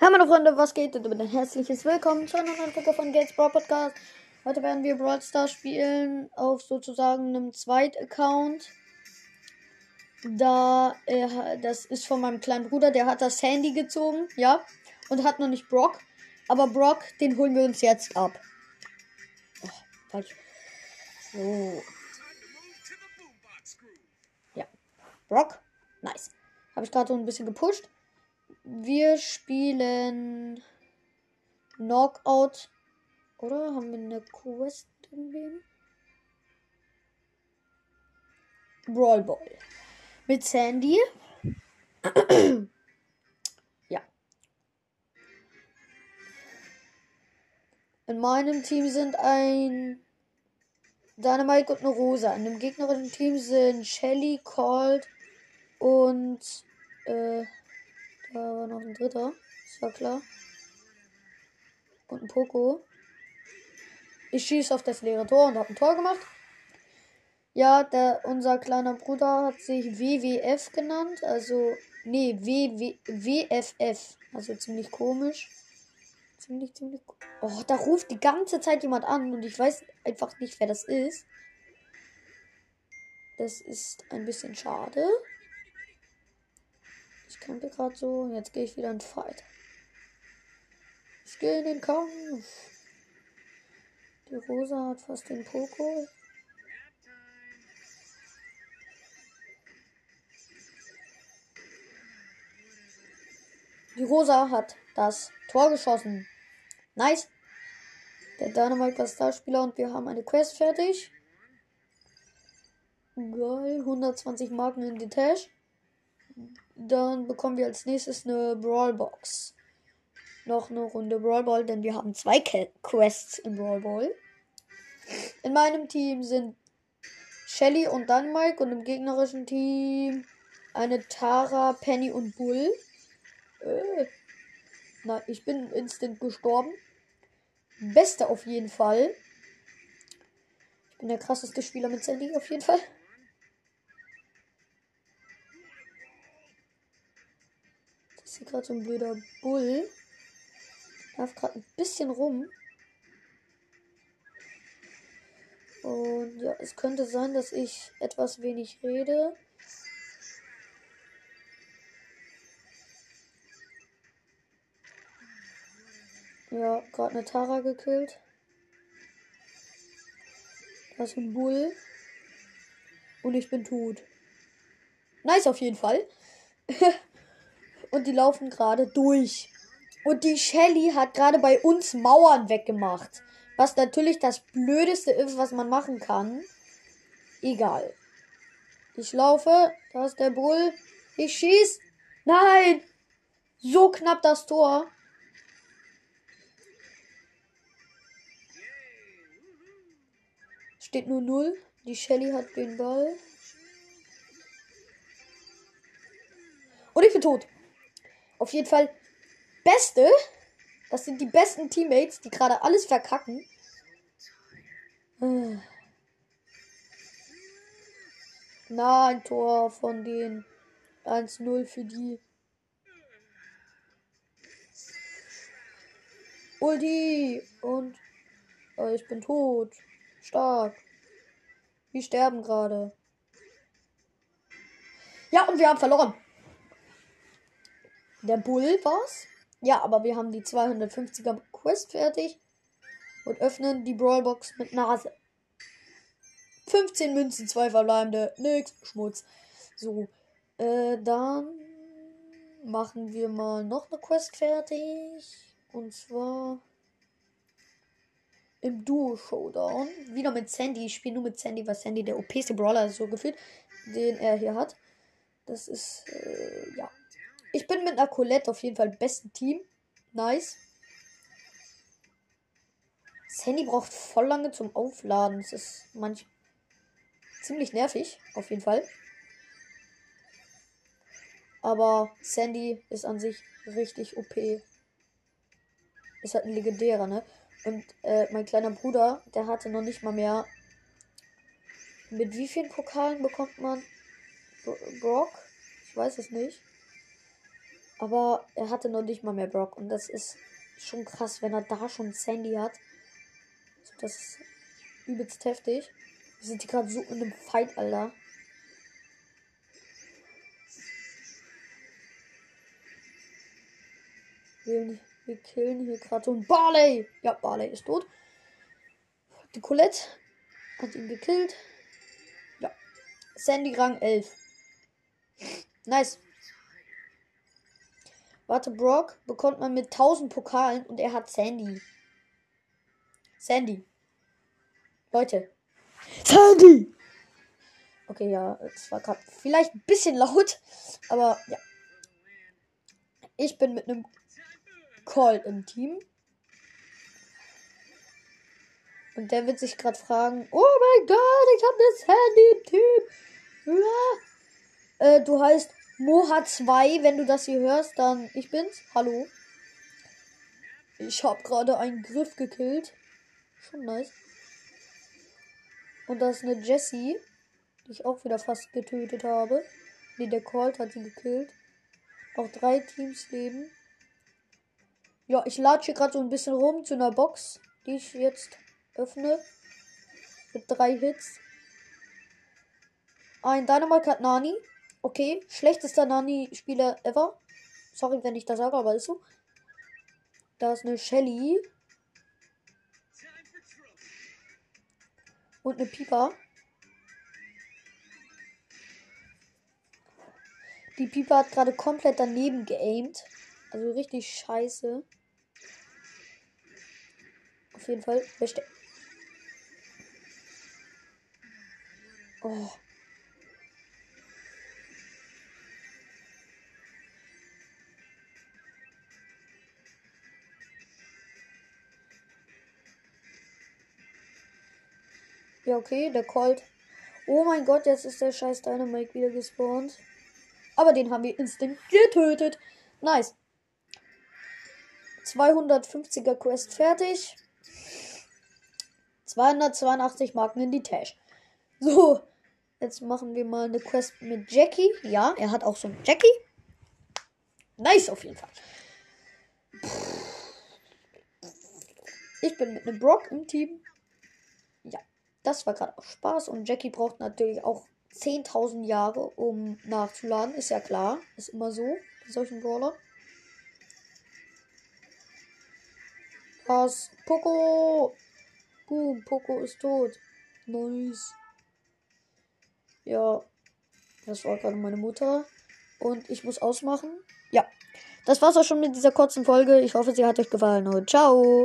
Hallo meine Freunde, was geht? Und ein herzliches Willkommen zu einer neuen Folge von Gates Brawl Podcast. Heute werden wir Brawl Stars spielen auf sozusagen einem Zweit-Account. Da, äh, das ist von meinem kleinen Bruder, der hat das Handy gezogen, ja, und hat noch nicht Brock. Aber Brock, den holen wir uns jetzt ab. Oh, falsch. So. Ja. Brock, nice. Habe ich gerade so ein bisschen gepusht. Wir spielen Knockout. Oder haben wir eine Quest in Brawl Ball. Mit Sandy. ja. In meinem Team sind ein Dynamite und eine Rosa. In dem gegnerischen Team sind Shelly, Cold und äh, da war noch ein dritter. Das war klar. Und ein Poco. Ich schieße auf das leere Tor und habe ein Tor gemacht. Ja, der, unser kleiner Bruder hat sich WWF genannt. Also, nee, WW, WFF. Also ziemlich komisch. Ziemlich, ziemlich komisch. Oh, da ruft die ganze Zeit jemand an und ich weiß einfach nicht, wer das ist. Das ist ein bisschen schade. Ich kämpfe gerade so. Jetzt gehe ich wieder in Fight. Ich gehe in den Kampf. Die Rosa hat fast den Poko. Die Rosa hat das Tor geschossen. Nice. Der Dynamite war Starspieler und wir haben eine Quest fertig. Geil. 120 Marken in die Tasche. Dann bekommen wir als nächstes eine Brawl Box. Noch eine Runde Brawl Ball, denn wir haben zwei Quests im Brawl Ball. In meinem Team sind Shelly und dann Mike und im gegnerischen Team eine Tara, Penny und Bull. Äh, na, ich bin instant gestorben. Beste auf jeden Fall. Ich bin der krasseste Spieler mit Sandy auf jeden Fall. Hier gerade so ein blöder Bull. Läuft gerade ein bisschen rum. Und ja, es könnte sein, dass ich etwas wenig rede. Ja, gerade eine Tara gekillt. Da ist ein Bull. Und ich bin tot. Nice auf jeden Fall. und die laufen gerade durch. Und die Shelly hat gerade bei uns Mauern weggemacht. Was natürlich das Blödeste ist, was man machen kann. Egal. Ich laufe. Da ist der Bull. Ich schieß. Nein! So knapp das Tor. Steht nur 0. Die Shelly hat den Ball. Und ich bin tot. Auf jeden Fall Beste. Das sind die besten Teammates, die gerade alles verkacken. Na, ein Tor von den 1-0 für die. Ulti und oh, ich bin tot. Stark. Wir sterben gerade. Ja, und wir haben verloren. Der Bull war's. Ja, aber wir haben die 250er Quest fertig. Und öffnen die Brawlbox mit Nase. 15 Münzen, zwei verbleibende. Nix, Schmutz. So. Äh, dann machen wir mal noch eine Quest fertig. Und zwar im Duo Showdown. Wieder mit Sandy. Ich spiele nur mit Sandy, weil Sandy der OPste Brawler ist so gefühlt, den er hier hat. Das ist, äh, ja. Ich bin mit einer Colette auf jeden Fall im besten Team. Nice. Das Handy braucht voll lange zum Aufladen. Das ist manch ziemlich nervig, auf jeden Fall. Aber Sandy ist an sich richtig OP. Ist halt ein legendärer, ne? Und äh, mein kleiner Bruder, der hatte noch nicht mal mehr. Mit wie vielen Pokalen bekommt man Brock? Ich weiß es nicht. Aber er hatte noch nicht mal mehr Brock. Und das ist schon krass, wenn er da schon Sandy hat. Das ist übelst heftig. Wir sind hier gerade so in einem Fight, Alter. Wir, wir killen hier gerade so ein Barley. Ja, Barley ist tot. Die Colette hat ihn gekillt. Ja. Sandy Rang 11. Nice. Warte, Brock bekommt man mit 1000 Pokalen und er hat Sandy. Sandy. Leute. Sandy! Okay, ja, es war gerade vielleicht ein bisschen laut, aber ja. Ich bin mit einem Call im Team. Und der wird sich gerade fragen, oh mein Gott, ich habe das Handy im Team. Ja. Äh, du heißt Moha2, wenn du das hier hörst, dann ich bin's. Hallo. Ich habe gerade einen Griff gekillt. Schon nice. Und das ist eine Jessie, die ich auch wieder fast getötet habe. Nee, der Colt hat sie gekillt. Auch drei Teams leben. Ja, ich latsche gerade so ein bisschen rum zu einer Box, die ich jetzt öffne. Mit drei Hits. Ein Dynamite hat Nani. Okay, schlechtester Nani-Spieler ever. Sorry, wenn ich das sage, aber ist so. Da ist eine Shelly. Und eine Piper. Die Piper hat gerade komplett daneben geaimt. Also richtig scheiße. Auf jeden Fall. Verste oh. Ja, okay, der Colt. Oh mein Gott, jetzt ist der scheiß Dynamite wieder gespawnt. Aber den haben wir instant getötet. Nice. 250er Quest fertig. 282 Marken in die Tasche. So, jetzt machen wir mal eine Quest mit Jackie. Ja, er hat auch so einen Jackie. Nice auf jeden Fall. Ich bin mit einem Brock im Team. Ja, das war gerade auch Spaß. Und Jackie braucht natürlich auch 10.000 Jahre, um nachzuladen. Ist ja klar. Ist immer so bei solchen Brawler. Was? Poco! Boom, Poco ist tot. Nice. Ja, das war gerade meine Mutter. Und ich muss ausmachen. Ja, das war's auch schon mit dieser kurzen Folge. Ich hoffe, sie hat euch gefallen. Und ciao.